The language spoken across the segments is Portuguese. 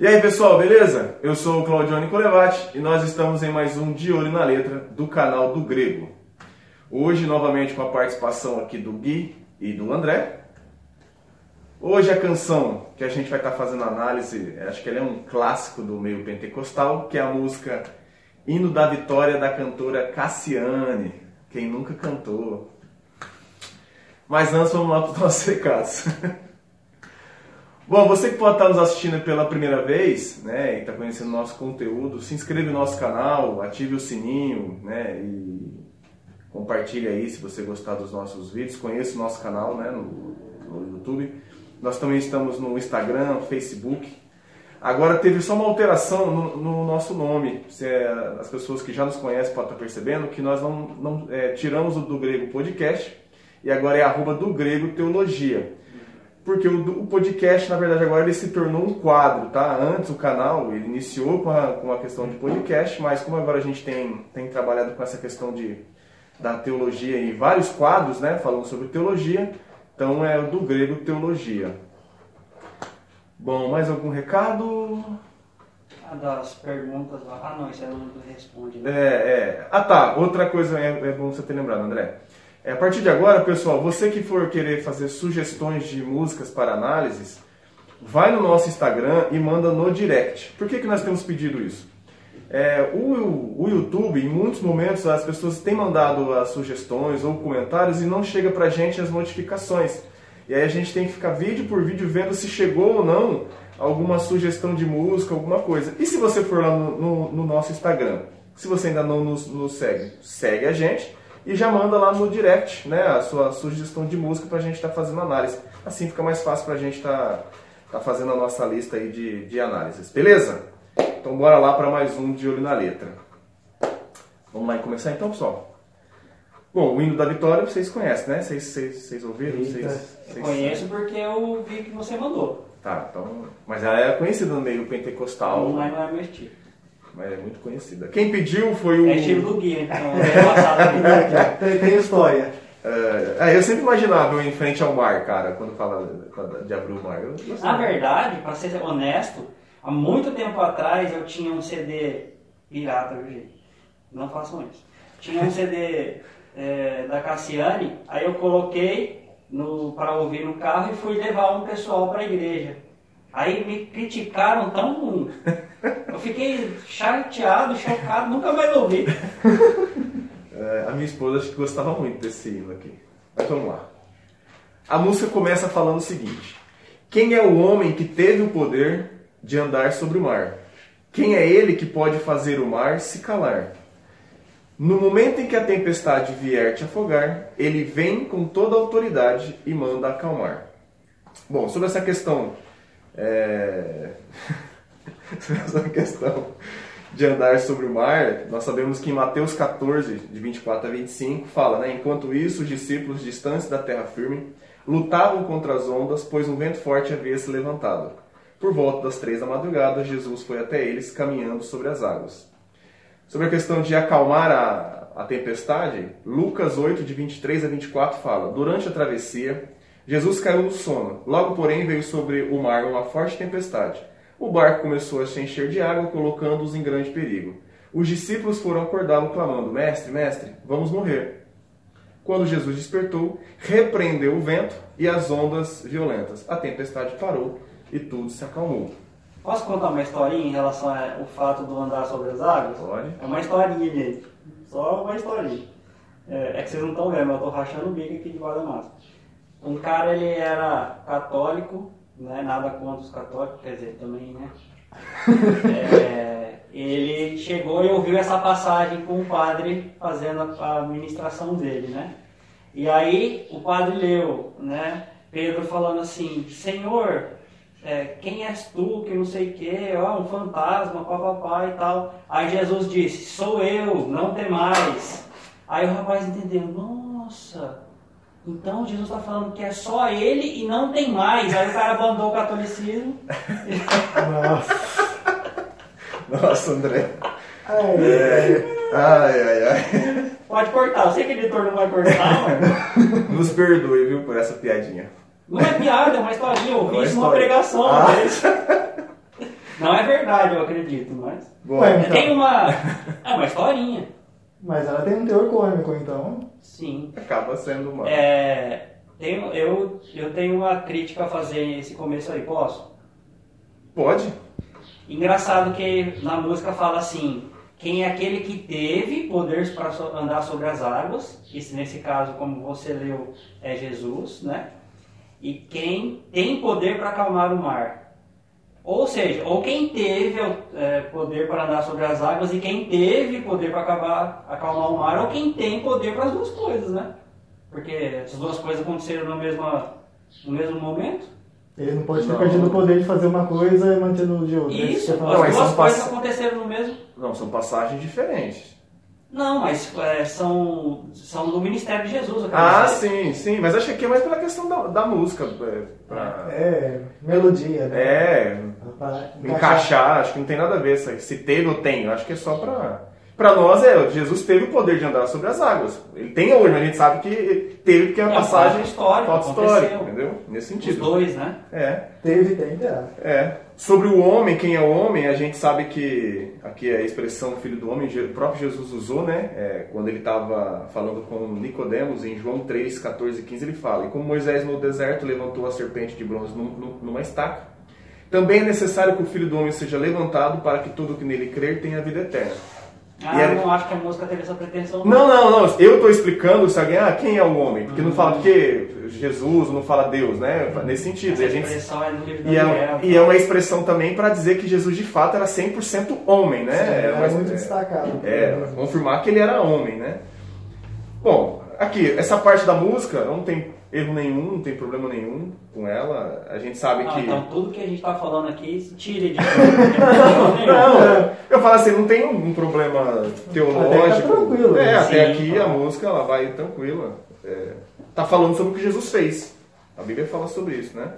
E aí pessoal, beleza? Eu sou o Claudio Nicolevati e nós estamos em mais um De Olho na Letra do canal do Grego. Hoje, novamente, com a participação aqui do Gui e do André. Hoje a canção que a gente vai estar fazendo análise, acho que ela é um clássico do meio pentecostal, que é a música Hino da Vitória da cantora Cassiane. Quem nunca cantou? Mas antes vamos lá para os nossos recados. Bom, você que pode estar nos assistindo pela primeira vez, né, e está conhecendo o nosso conteúdo, se inscreva no nosso canal, ative o sininho, né, e compartilhe aí se você gostar dos nossos vídeos, conheça o nosso canal, né, no, no YouTube. Nós também estamos no Instagram, Facebook. Agora teve só uma alteração no, no nosso nome. É, as pessoas que já nos conhecem podem estar percebendo que nós não, não é, tiramos o do grego podcast e agora é arroba do grego teologia porque o, o, podcast, na verdade, agora ele se tornou um quadro, tá? Antes o canal, ele iniciou com a, com a questão de podcast, mas como agora a gente tem, tem trabalhado com essa questão de, da teologia em vários quadros, né? Falando sobre teologia, então é o do grego teologia. Bom, mais algum recado? Ah, das perguntas lá. Ah, não, isso é o do responde. Né? É, é. Ah, tá. Outra coisa é, é bom você ter lembrado, André. É, a partir de agora, pessoal, você que for querer fazer sugestões de músicas para análises, vai no nosso Instagram e manda no direct. Por que, que nós temos pedido isso? É, o, o YouTube, em muitos momentos, as pessoas têm mandado as sugestões ou comentários e não chega pra gente as notificações. E aí a gente tem que ficar vídeo por vídeo vendo se chegou ou não alguma sugestão de música, alguma coisa. E se você for lá no, no, no nosso Instagram, se você ainda não nos, nos segue, segue a gente e já manda lá no direct né, a sua sugestão de música para a gente estar tá fazendo análise. Assim fica mais fácil para a gente estar tá, tá fazendo a nossa lista aí de, de análises, beleza? Então bora lá para mais um de olho na letra. Vamos lá e começar então, pessoal? Bom, o hino da vitória vocês conhecem, né? Vocês, vocês, vocês ouviram? Vocês, vocês... Eu conheço porque eu vi que você mandou. Tá, então. Mas ela é conhecida no meio pentecostal. Não, mas não é meu estilo mas é muito conhecida. Quem pediu foi o. É estilo do Gui, então. É tem, tem história. É, eu sempre imaginava eu em frente ao mar, cara, quando fala de abrir o mar. Na verdade, para ser honesto, há muito tempo atrás eu tinha um CD pirata, viu, Não façam isso. Tinha um CD é, da Cassiane, aí eu coloquei para ouvir no carro e fui levar um pessoal para a igreja. Aí me criticaram tão eu fiquei chateado, chocado, nunca mais ouvi. É, a minha esposa acho que gostava muito desse hino aqui. Mas vamos lá. A música começa falando o seguinte: Quem é o homem que teve o poder de andar sobre o mar? Quem é ele que pode fazer o mar se calar? No momento em que a tempestade vier te afogar, ele vem com toda a autoridade e manda acalmar. Bom, sobre essa questão. É... essa questão de andar sobre o mar, nós sabemos que em Mateus 14, de 24 a 25, fala, né? Enquanto isso, os discípulos distantes da terra firme lutavam contra as ondas, pois um vento forte havia se levantado. Por volta das três da madrugada, Jesus foi até eles, caminhando sobre as águas. Sobre a questão de acalmar a, a tempestade, Lucas 8, de 23 a 24, fala: Durante a travessia, Jesus caiu no sono. Logo, porém, veio sobre o mar uma forte tempestade o barco começou a se encher de água, colocando-os em grande perigo. Os discípulos foram acordá-lo, clamando: Mestre, mestre, vamos morrer. Quando Jesus despertou, repreendeu o vento e as ondas violentas. A tempestade parou e tudo se acalmou. Posso contar uma historinha em relação ao fato do andar sobre as águas? Pode. É uma historinha, gente. Só uma historinha. É, é que vocês não estão vendo, mas eu estou rachando o bico aqui de da massa. Um cara, ele era católico, não é nada contra os católicos, quer dizer, também, né? é, ele chegou e ouviu essa passagem com o padre fazendo a ministração dele, né? E aí o padre leu, né? Pedro falando assim, Senhor, é, quem és tu, que não sei o que, ó, um fantasma, papapá e tal. Aí Jesus disse, sou eu, não tem mais. Aí o rapaz entendeu, nossa, então Jesus está falando que é só ele e não tem mais. Aí o cara abandonou o catolicismo. Nossa. Nossa, André. Ai, ai, ai, ai. Pode cortar, eu sei que o editor não vai cortar, mas. Nos perdoe, viu, por essa piadinha. Não é piada, é uma historinha. Eu vi é isso numa pregação. Ah. Não é verdade, eu acredito, mas. Ué, então. Tem uma. É uma historinha. Mas ela tem um teor cômico, então. Sim. acaba sendo uma. É, tenho, eu, eu tenho uma crítica a fazer nesse começo aí, posso? Pode? Engraçado que na música fala assim: quem é aquele que teve poder para so- andar sobre as águas, esse nesse caso, como você leu, é Jesus, né? E quem tem poder para acalmar o mar. Ou seja, ou quem teve é, poder para andar sobre as águas e quem teve poder para acabar, acalmar o mar, ou quem tem poder para as duas coisas, né? Porque essas duas coisas aconteceram no mesmo, no mesmo momento. Ele não pode ter perdido o poder de fazer uma coisa e mantendo de outra. Isso, as duas coisas pass- aconteceram no mesmo. Não, são passagens diferentes. Não, mas é, são, são do ministério de Jesus. eu quero Ah, dizer. sim, sim. Mas acho que aqui é mais pela questão da, da música. É, pra- É, melodia, né? é, Pra encaixar, acho que não tem nada a ver se, se teve ou tem. Acho que é só pra. Pra nós, é, Jesus teve o poder de andar sobre as águas. Ele tem hoje, mas a gente sabe que teve porque é uma É, passagem fato histórico, fato histórico, entendeu? Nesse Os sentido. dois, né? É. Teve, tem, terá. É. Sobre o homem, quem é o homem, a gente sabe que aqui é a expressão filho do homem, o próprio Jesus usou, né? É, quando ele estava falando com Nicodemos, em João 3, 14 e 15, ele fala: E como Moisés no deserto levantou a serpente de bronze num- num- numa estaca, também é necessário que o filho do homem seja levantado para que todo que nele crer tenha vida eterna. Ah, E eu era- não acho que a música teve essa pretensão. Não, não, não. Eu estou explicando se alguém, ah, quem é o homem? Porque não fala porque Jesus, não fala Deus, né? Nesse sentido. Essa E a gente expressão é do livro de e Daniel. é, e é uma expressão também para dizer que Jesus de fato era 100% homem, né? Sim, É uma- era muito é- destacado. É, confirmar que ele era homem, né? Bom, aqui, essa parte da música não tem erro nenhum, não tem problema nenhum com ela. A gente sabe Ah, que. Então tudo que a gente tá falando aqui, tire de Não, eu falo assim, não tem um problema teológico. Até tá É, né? até Sim, aqui tá. a música ela vai tranquila. É, tá falando sobre o que Jesus fez. A Bíblia fala sobre isso, né?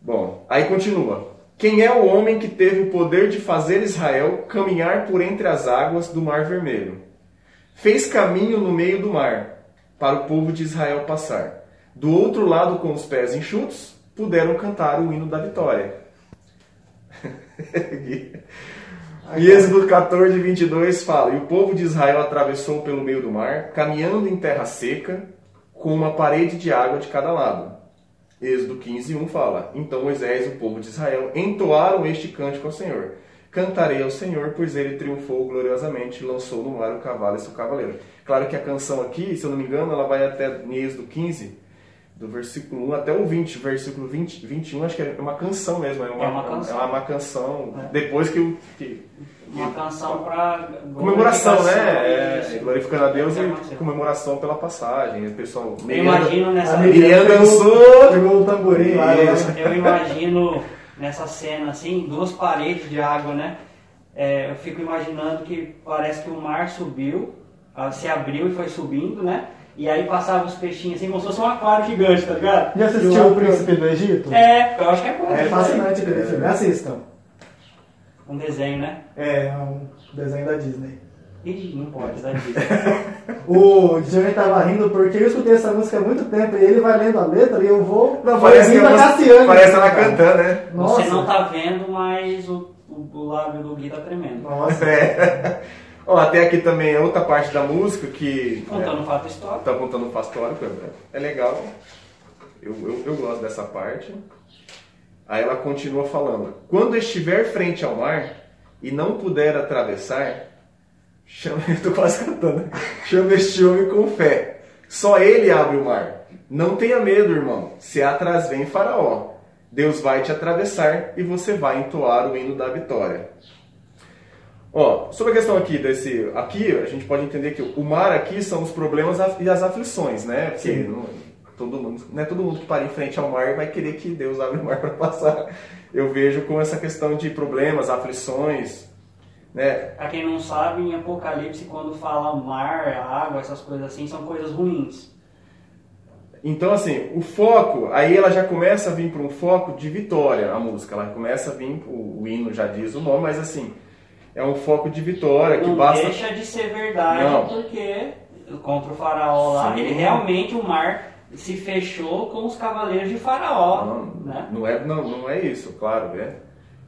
Bom, aí continua. Quem é o homem que teve o poder de fazer Israel caminhar por entre as águas do Mar Vermelho? Fez caminho no meio do mar, para o povo de Israel passar. Do outro lado, com os pés enxutos, puderam cantar o hino da vitória. E Êxodo 14, 22 fala: E o povo de Israel atravessou pelo meio do mar, caminhando em terra seca, com uma parede de água de cada lado. Êxodo 15, 1 fala: Então Moisés e o povo de Israel entoaram este cântico ao Senhor. Cantarei ao Senhor, pois ele triunfou gloriosamente e lançou no mar o cavalo e seu cavaleiro. Claro que a canção aqui, se eu não me engano, ela vai até Êxodo 15, do versículo 1 até o 20, versículo 20, 21, acho que é uma canção mesmo, é uma, É uma canção. é uma canção É. depois que, o- que, Uma canção para comemoração, né? É, glorificando a Deus e aconteceu. comemoração pela passagem. O pessoal Eu imagino nessa A Miriam dançou. Pegou o tamborim né? Eu imagino nessa cena assim, duas paredes de água, né? É, eu fico imaginando que parece que o mar subiu, ah, se abriu e foi subindo, né? E aí passava os peixinhos assim, como se fosse um aquário gigante, tá ligado? Já assistiu O Príncipe do Egito? É, eu acho que é bom. É fascinante aquele filme. Assistam. Um desenho, né? É um desenho da Disney. Ih, não pode, Disney. O Johnny tava rindo porque eu escutei essa música há muito tempo e ele vai lendo a letra e eu vou. Não, vou parece a música- Cassiane. parece ela cantando, né? Nossa. Você não tá vendo, mas o, o, o lábio do Gui tá tremendo. Nossa. É. Ó, até aqui também é outra parte da música que. Contando um fato histórico. Tá contando um fato histórico, é- é legal. Eu, eu, eu gosto dessa parte. Aí ela continua falando: Quando estiver frente ao mar e não puder atravessar, chama, eu tô quase cantando, chama este homem com fé. Só ele abre o mar. Não tenha medo, irmão. Se atrás vem Faraó. Deus vai te atravessar e você vai entoar o hino da vitória. Ó, sobre a questão aqui desse. Aqui a gente pode entender que o mar aqui são os problemas e as aflições, né? Porque Sim. não, todo mundo, não é todo mundo que para em frente ao mar vai querer que Deus abra o mar para passar. Eu vejo com essa questão de problemas, aflições, né? Pra quem não sabe, em Apocalipse, quando fala mar, água, essas coisas assim, são coisas ruins. Então, assim, o foco, aí ela já começa a vir para um foco de vitória, a música. Ela começa a vir, o, o hino já diz o nome, mas assim, é um foco de vitória que não basta. deixa de ser verdade, Não. porque contra o faraó lá, Sim. ele realmente, o mar se fechou com os cavaleiros de faraó, Não, né? não, é, não, não é isso, claro, é.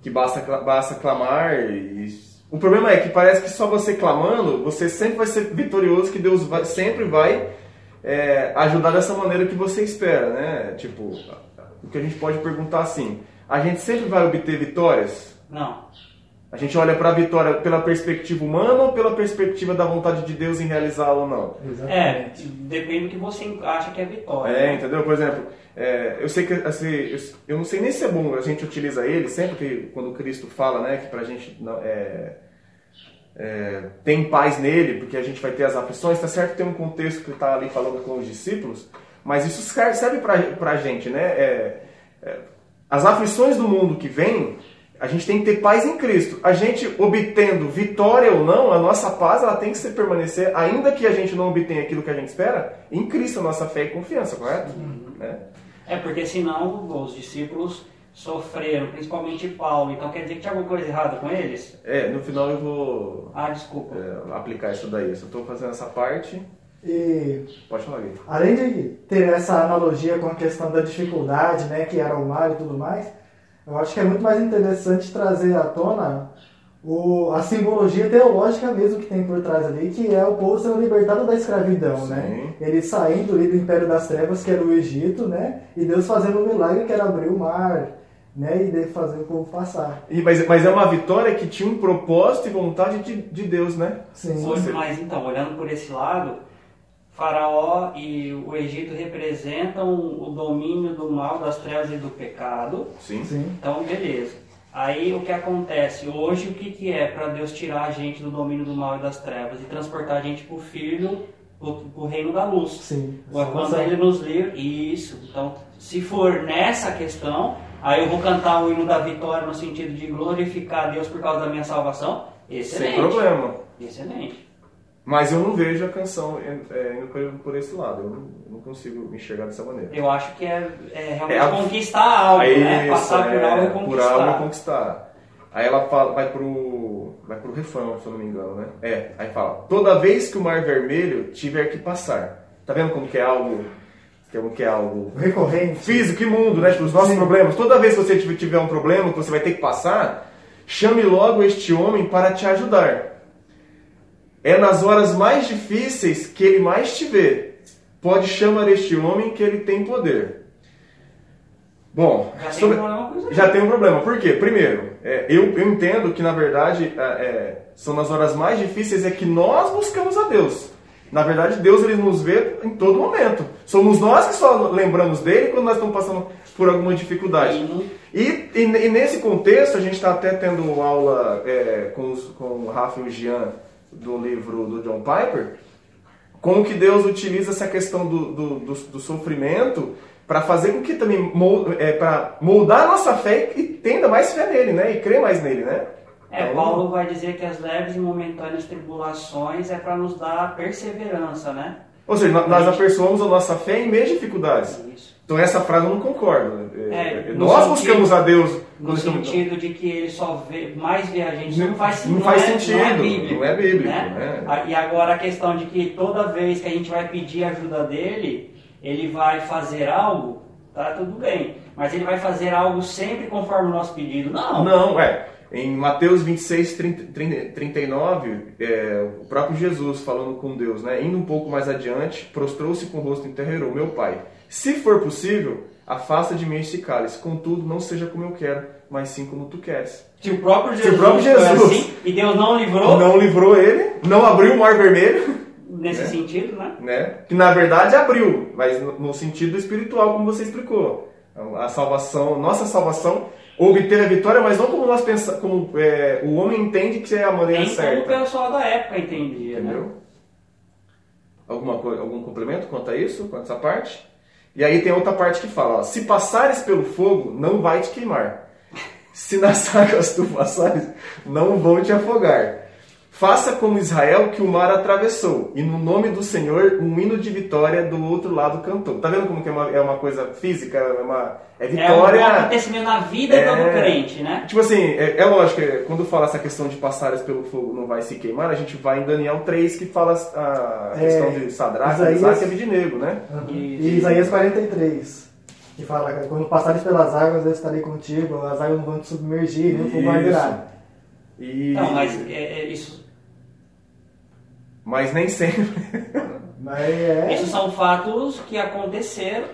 que basta, basta clamar. E... O problema é que parece que só você clamando, você sempre vai ser vitorioso, que Deus vai- sempre vai é, ajudar dessa maneira que você espera, né? Tipo, o que a gente pode perguntar assim, a gente sempre vai obter vitórias? Não. A gente olha para a vitória pela perspectiva humana ou pela perspectiva da vontade de Deus em realizá-la ou não? É, depende do que você acha que é vitória. É, entendeu? Por exemplo, é, eu sei que assim, eu, não sei nem se é bom a gente utiliza ele sempre que quando Cristo fala, né, que pra gente não, é, é, tem paz nele, porque a gente vai ter as aflições, tá certo que tem um contexto que ele tá ali falando com os discípulos, mas isso serve serve pra, pra gente, né? É, é, as aflições do mundo que vem, a gente tem que ter paz em Cristo. A gente obtendo vitória ou não, a nossa paz ela tem que se permanecer, ainda que a gente não obtenha aquilo que a gente espera, em Cristo a nossa fé e confiança, correto? Né? É, porque senão os discípulos sofreram, principalmente Paulo. Então quer dizer que tinha alguma coisa errada com eles? É, no final eu vou Ah, desculpa. é, aplicar isso daí. Eu estou fazendo essa parte. E Pode falar, Gui. além de ter essa analogia com a questão da dificuldade, né, que era o mar e tudo mais, eu acho que é muito mais interessante trazer à tona o, a simbologia teológica mesmo que tem por trás ali, que é o povo sendo libertado da escravidão, né? Ele saindo ali do Império das Trevas, que era o Egito, né? E Deus fazendo um milagre que era abrir o mar, né? E de fazer o povo passar. E, mas, mas é uma vitória que tinha um propósito e vontade de, de Deus, né? Sim. Hoje, mas então, olhando por esse lado, Faraó e o Egito representam o domínio do mal, das trevas e do pecado. Sim. Sim. Então, beleza. Aí o que acontece? Hoje o que, que é para Deus tirar a gente do domínio do mal e das trevas e transportar a gente para o filho, para o reino da luz? Sim. Quando ele nos livra, isso. Então, se for nessa questão, aí eu vou cantar o hino da vitória no sentido de glorificar a Deus por causa da minha salvação. Excelente. Sem problema. Excelente. Mas eu não vejo a canção é, indo por, por esse lado. Eu não, eu não consigo me enxergar dessa maneira. Eu acho que é, é realmente É a- conquistar algo, né? Isso, Passar por é, algo e Por conquistar. algo e conquistar. Aí ela fala, vai pro. Vai pro refrão, se eu não me engano, né? É, aí fala, toda vez que o mar vermelho tiver que passar. Tá vendo como que é algo. Como que é algo Recorrente. físico, imundo, né? Tipo, os nossos Sim. problemas. Toda vez que você tiver um problema que você vai ter que passar, chame logo este homem para te ajudar. É nas horas mais difíceis que ele mais te vê. Pode chamar este homem que ele tem poder. Bom, Já tem sobre- um isso aí. já tem um problema. Por quê? Primeiro, é, eu, eu entendo que na verdade é, é, são nas horas mais difíceis é que nós buscamos a Deus. Na verdade, Deus ele nos vê em todo momento. Somos nós que só lembramos dele quando nós estamos passando por alguma dificuldade. E E, e, e nesse contexto, a gente está até tendo aula é, com, os, com o Rafa e o Jean do livro do John Piper, como que Deus utiliza essa questão do, do, do, do sofrimento para fazer com que também é, para moldar a nossa fé e tenda mais fé nele, né? E crer mais nele, né? É, Então, Paulo vai dizer que as leves e momentâneas tribulações é para nos dar perseverança, né? Ou seja, nós- nós aperfeiçoamos a nossa fé em meio de dificuldades. Isso. Então essa frase eu não concordo. É, É, é, nós sentido- buscamos a Deus No sentido de que ele só vê, mais vê a gente. Isso não faz, Não faz é- sentido, Não é bíblico. não é bíblico, né? né? E agora a questão de que toda vez que a gente vai pedir ajuda dele, ele vai fazer algo, tá tudo bem. Mas ele vai fazer algo sempre conforme o nosso pedido. Não. Não, é. Em Mateus 26, 30, 30, 39, é, o próprio Jesus falando com Deus, né? Indo um pouco mais adiante, prostrou-se com o rosto em terra e orou, meu Pai, se for possível, afasta de mim este cálice, contudo, não seja como eu quero, mas sim como tu queres. Se o próprio Se o Jesus, próprio foi Jesus- assim, e Deus não livrou Não livrou ele, não abriu o mar vermelho, nesse É. sentido, né? né? Que na verdade abriu, mas no, sentido espiritual, como você explicou. A salvação, nossa salvação, obter a vitória, mas não como nós pensamos, como é, o homem entende que é a maneira Nem como o certa. pessoal da época entendia, né? Entendeu? Alguma coisa, algum complemento quanto a isso, quanto a essa parte? E aí tem outra parte que fala, ó, se passares pelo fogo, não vai te queimar. Se nas águas tu passares, não vão te afogar. Faça como Israel que o mar atravessou, e no nome do Senhor um hino de vitória do outro lado cantou. Tá vendo como que é uma, é uma coisa física, é, uma, é É um vitória... acontecimento na vida É. do crente, né? Tipo assim, é, é lógico, é, quando fala essa questão de passares pelo fogo não vai se queimar, a gente vai em Daniel 3 que fala a É, questão de Sadraque, Isaías- Isaac e Abidnego, né? E Isaías 43. Que fala, quando passares pelas águas, eu estarei contigo, as águas não vão te submergir, nem o fogo vai Isso. virar. E... Não, mas é, é, isso, Mas nem sempre. Mas é. esses são fatos que aconteceram.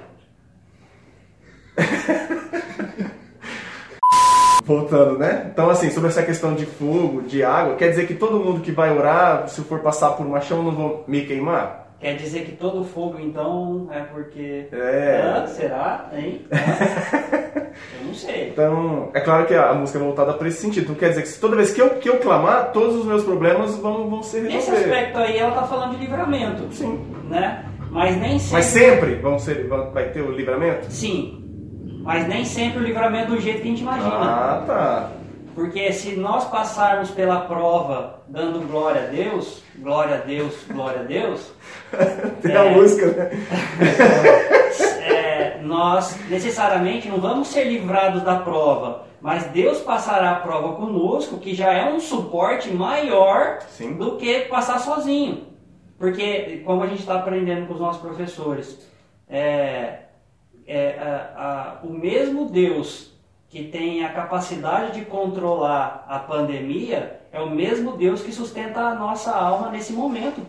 Voltando, né? Então, assim, sobre essa questão de fogo, de água, quer dizer que todo mundo que vai orar, se for passar por uma chama, não vão me queimar? Quer dizer que todo fogo, então, é porque. É. Ah, será? Hein? Ah, eu não sei. Então, é claro que a música é voltada para esse sentido. Então, quer dizer que toda vez que eu, que eu clamar, todos os meus problemas vão, vão ser Nesse resolvidos. aspecto aí, ela tá falando de livramento. Sim. Né? Mas nem sempre. Mas sempre vão ser, vão- vai ter o livramento? Sim. Mas nem sempre o livramento é do jeito que a gente imagina. Ah, tá. Porque se nós passarmos pela prova dando glória a Deus, glória a Deus, glória a Deus, Tem É. a música, né? é, nós necessariamente não vamos ser livrados da prova, mas Deus passará a prova conosco, que já é um suporte maior Sim. do que passar sozinho. Porque, como a gente está aprendendo com os nossos professores, é, é, a- a- o mesmo Deus que tem a capacidade de controlar a pandemia é o mesmo Deus que sustenta a nossa alma nesse momento.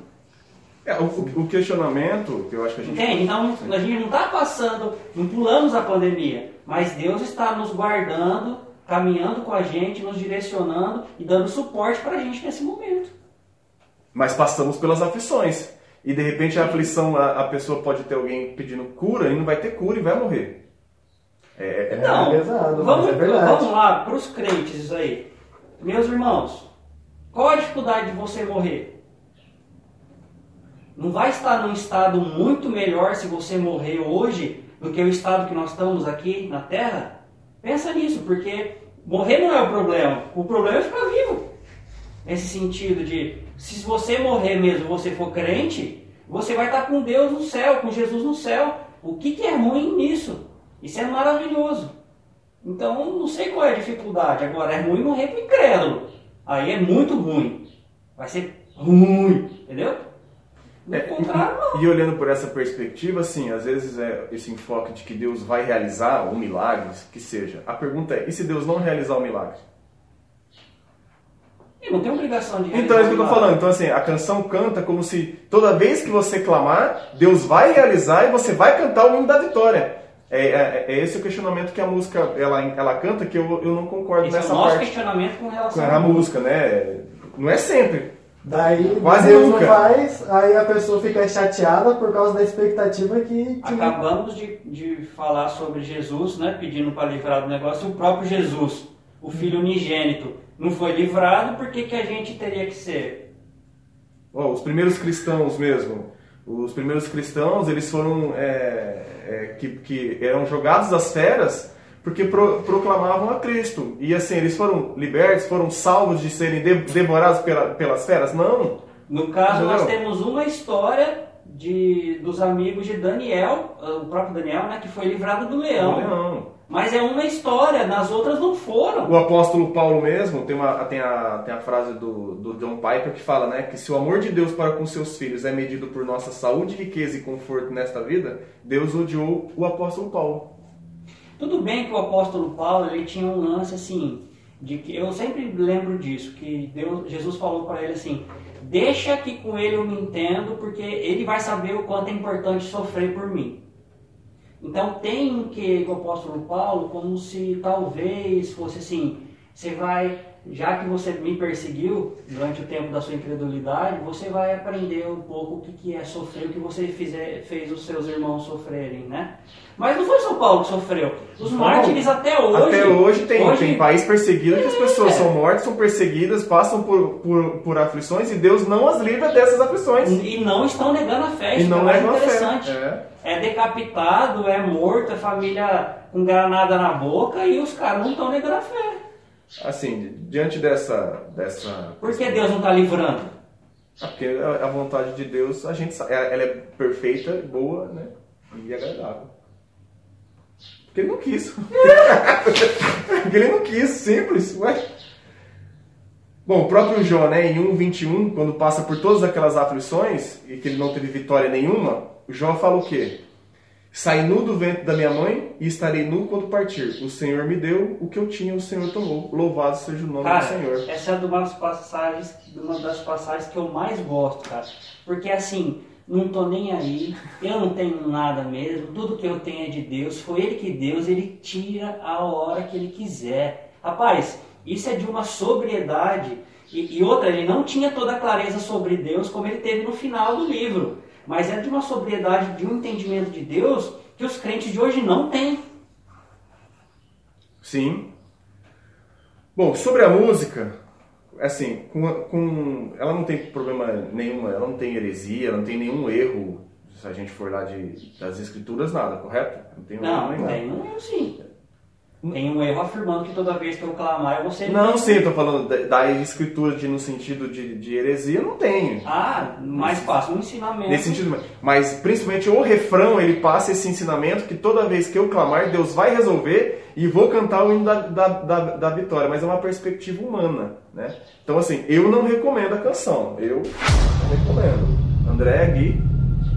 É, o, o- questionamento que eu acho que a gente. Entende? Então a gente não está passando, não pulamos a pandemia, mas Deus está nos guardando, caminhando com a gente, nos direcionando e dando suporte para a gente nesse momento. Mas passamos pelas aflições. E de repente a aflição, a, a pessoa pode ter alguém pedindo cura e não vai ter cura e vai morrer. É, é- Não, pesado, vamos, é vamos lá para os crentes isso aí. Meus irmãos, qual a dificuldade de você morrer? Não vai estar num estado muito melhor se você morrer hoje do que o estado que nós estamos aqui na Terra? Pensa nisso, porque morrer não é o problema. O problema é ficar vivo. Nesse sentido de, se você morrer mesmo, você for crente, você vai estar com Deus no céu, com Jesus no céu. O que, que é ruim nisso? Isso é maravilhoso. Então, não sei qual é a dificuldade. Agora, é ruim morrer com incrédulo. Aí é muito ruim. Vai ser ruim, entendeu? É, e, e olhando por essa perspectiva, assim, às vezes é esse enfoque de que Deus vai realizar um milagre, que seja. A pergunta é, e se Deus não realizar o milagre? E não tem obrigação de Então é isso que eu tô realizar falando. Então assim, a canção canta como se toda vez que você clamar, Deus vai realizar e você vai cantar o hino da vitória. É, é- é esse o questionamento que a música ela, ela canta que eu, eu não concordo Esse é nessa o nosso parte questionamento com relação a música, né? Não é sempre. Daí Quase Deus nunca. faz, aí a pessoa fica chateada por causa da expectativa que. Acabamos de, de falar sobre Jesus, né, pedindo para livrar do negócio, o próprio Jesus, o Filho unigênito, não foi livrado, por que, que a gente teria que ser? Ó, os primeiros cristãos mesmo, os primeiros cristãos, eles foram é, é, que, que eram jogados às feras porque pro- proclamavam a Cristo. E assim, eles foram libertos, foram salvos de serem de- devorados pela- pelas feras? Não. No caso, nós Entendeu? temos uma história de, dos amigos de Daniel, o próprio Daniel, né, que foi livrado do leão. Não. Mas é uma história, nas outras não foram. O apóstolo Paulo mesmo, tem, uma, tem, a, tem a frase do, do John Piper que fala né, que se o amor de Deus para com seus filhos é medido por nossa saúde, riqueza e conforto nesta vida, Deus odiou o apóstolo Paulo. Tudo bem que o apóstolo Paulo ele tinha um lance assim, de que eu sempre lembro disso, que Deus, Jesus falou para ele assim: deixa que com ele eu me entendo, porque ele vai saber o quanto é importante sofrer por mim. Então tem que o apóstolo Paulo, como se talvez fosse assim, você vai, já que você me perseguiu durante o tempo da sua incredulidade, você vai aprender um pouco o que, que é sofrer, o que você fizer, fez os seus irmãos sofrerem, né? Mas não foi São Paulo que sofreu. Os Não. mártires até hoje. Até hoje tem, hoje- tem país perseguido que as pessoas É. são mortas, são perseguidas, passam por, por, por aflições e Deus não as livra dessas aflições. E não estão negando a fé. E não é a interessante. fé. É. É decapitado, é morto, é família com granada na boca e os caras não estão negando a fé. Assim, di- diante dessa. dessa Por que Deus não está livrando? Ah, Porque a vontade de Deus, a gente sabe, ela ela é perfeita, boa, né? E agradável. Porque ele não quis. Porque ele não quis, simples. Ué. Bom, o próprio Jó, né, em 1,21, quando passa por todas aquelas aflições e que ele não teve vitória nenhuma, o Jó fala o quê? Saí nu do ventre da minha mãe e estarei nu quando partir. O Senhor me deu o que eu tinha, o Senhor tomou. Louvado seja o nome Cara, do Senhor. essa é uma das passagens, uma das passagens que eu mais gosto, cara. Porque assim, não tô nem aí, eu não tenho nada mesmo, tudo que eu tenho é de Deus, foi Ele que Deus, Ele tira a hora que Ele quiser. Rapaz, isso é de uma sobriedade. E, e outra, ele não tinha toda a clareza sobre Deus como ele teve no final do livro. Mas é de uma sobriedade, de um entendimento de Deus que os crentes de hoje não têm. Sim. Bom, sobre a música, assim, com, com, ela não tem problema nenhum, ela não tem heresia, ela não tem nenhum erro, se a gente for lá de, das escrituras, nada, correto? Não tem não, nenhum. Tem um erro sim. Tem um erro afirmando que toda vez que eu clamar eu vou ser. Não, sim, eu tô falando da, da escritura de, no sentido de, de heresia, não tem. Ah, mais fácil, um ensinamento. Nesse sentido, mas principalmente o refrão, ele passa esse ensinamento que toda vez que eu clamar, Deus vai resolver e vou cantar o hino da, da, da, da vitória, mas é uma perspectiva humana, né? Então, assim, eu não recomendo a canção, eu não recomendo. André, Gui.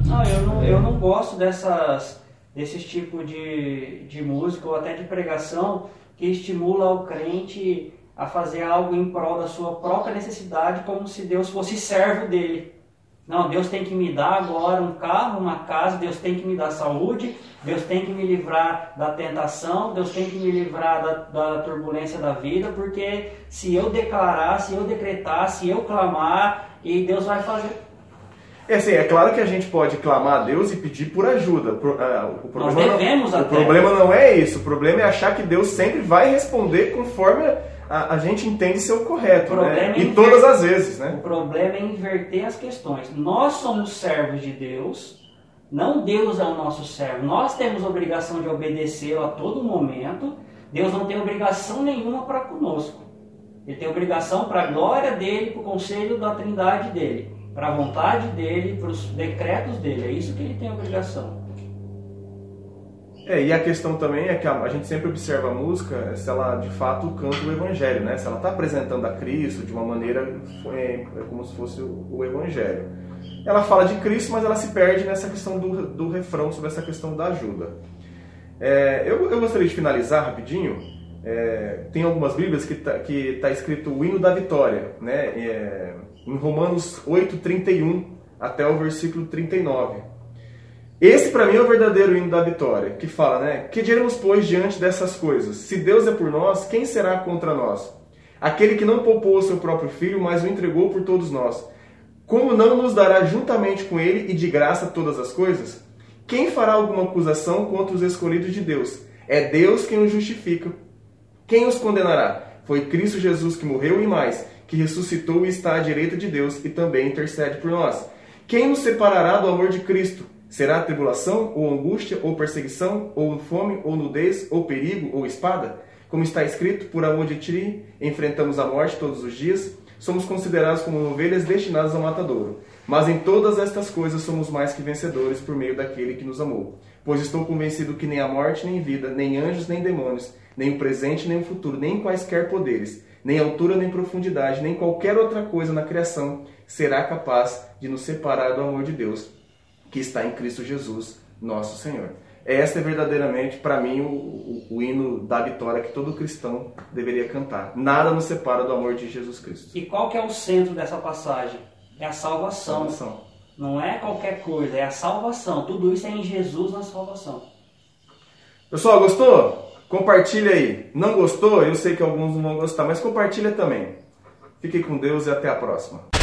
Não, eu não, eu não gosto dessas desses tipos de, de música ou até de pregação que estimula o crente a fazer algo em prol da sua própria necessidade, como se Deus fosse servo dele. Não, Deus tem que me dar agora um carro, uma casa, Deus tem que me dar saúde, Deus tem que me livrar da tentação, Deus tem que me livrar da, da turbulência da vida, porque se eu declarar, se eu decretar, se eu clamar, e Deus vai fazer. É assim, é claro que a gente pode clamar a Deus e pedir por ajuda. Ah, o problema Nós devemos não, até. O problema não é isso. O problema é achar que Deus sempre vai responder conforme a, a gente entende ser o correto. O né? É e todas as vezes. Né? O problema é inverter as questões. Nós somos servos de Deus, não Deus é o nosso servo. Nós temos obrigação de obedecê-lo a todo momento. Deus não tem obrigação nenhuma para conosco. Ele tem obrigação para a glória dele, para o conselho da trindade dele para a vontade dele, para os decretos dele. É isso que ele tem obrigação. É, e a questão também é que a, a, gente sempre observa a música se ela de fato canta o Evangelho, né? Se ela está apresentando a Cristo de uma maneira é, é como se fosse o, o, Evangelho. Ela fala de Cristo, mas ela se perde nessa questão do, do refrão, sobre essa questão da ajuda. É, eu, eu gostaria de finalizar rapidinho. É, tem algumas Bíblias que está que tá escrito o hino da vitória, né? Em Romanos 8, 31 até o versículo 39. Esse para mim é o verdadeiro hino da vitória, que fala, né? Que diremos, pois, diante dessas coisas? Se Deus é por nós, quem será contra nós? Aquele que não poupou o seu próprio filho, mas o entregou por todos nós. Como não nos dará juntamente com ele e de graça todas as coisas? Quem fará alguma acusação contra os escolhidos de Deus? É Deus quem os justifica. Quem os condenará? Foi Cristo Jesus que morreu e mais, que ressuscitou e está à direita de Deus e também intercede por nós. Quem nos separará do amor de Cristo? Será tribulação, ou angústia, ou perseguição, ou fome, ou nudez, ou perigo, ou espada? Como está escrito, por amor de ti enfrentamos a morte todos os dias, somos considerados como ovelhas destinadas ao matadouro. Mas em todas estas coisas somos mais que vencedores por meio daquele que nos amou. Pois estou convencido que nem a morte, nem vida, nem anjos, nem demônios, nem o presente, nem o futuro, nem quaisquer poderes, nem altura, nem profundidade, nem qualquer outra coisa na criação será capaz de nos separar do amor de Deus que está em Cristo Jesus, nosso Senhor. Esta é verdadeiramente, para mim, o, o, o, hino da vitória que todo cristão deveria cantar. Nada nos separa do amor de Jesus Cristo. E qual que é o centro dessa passagem? É a salvação. salvação. Não é qualquer coisa, é a salvação. Tudo isso é em Jesus na salvação. Pessoal, gostou? Compartilha aí. Não gostou? Eu sei que alguns não vão gostar, mas compartilha também. Fique com Deus e até a próxima.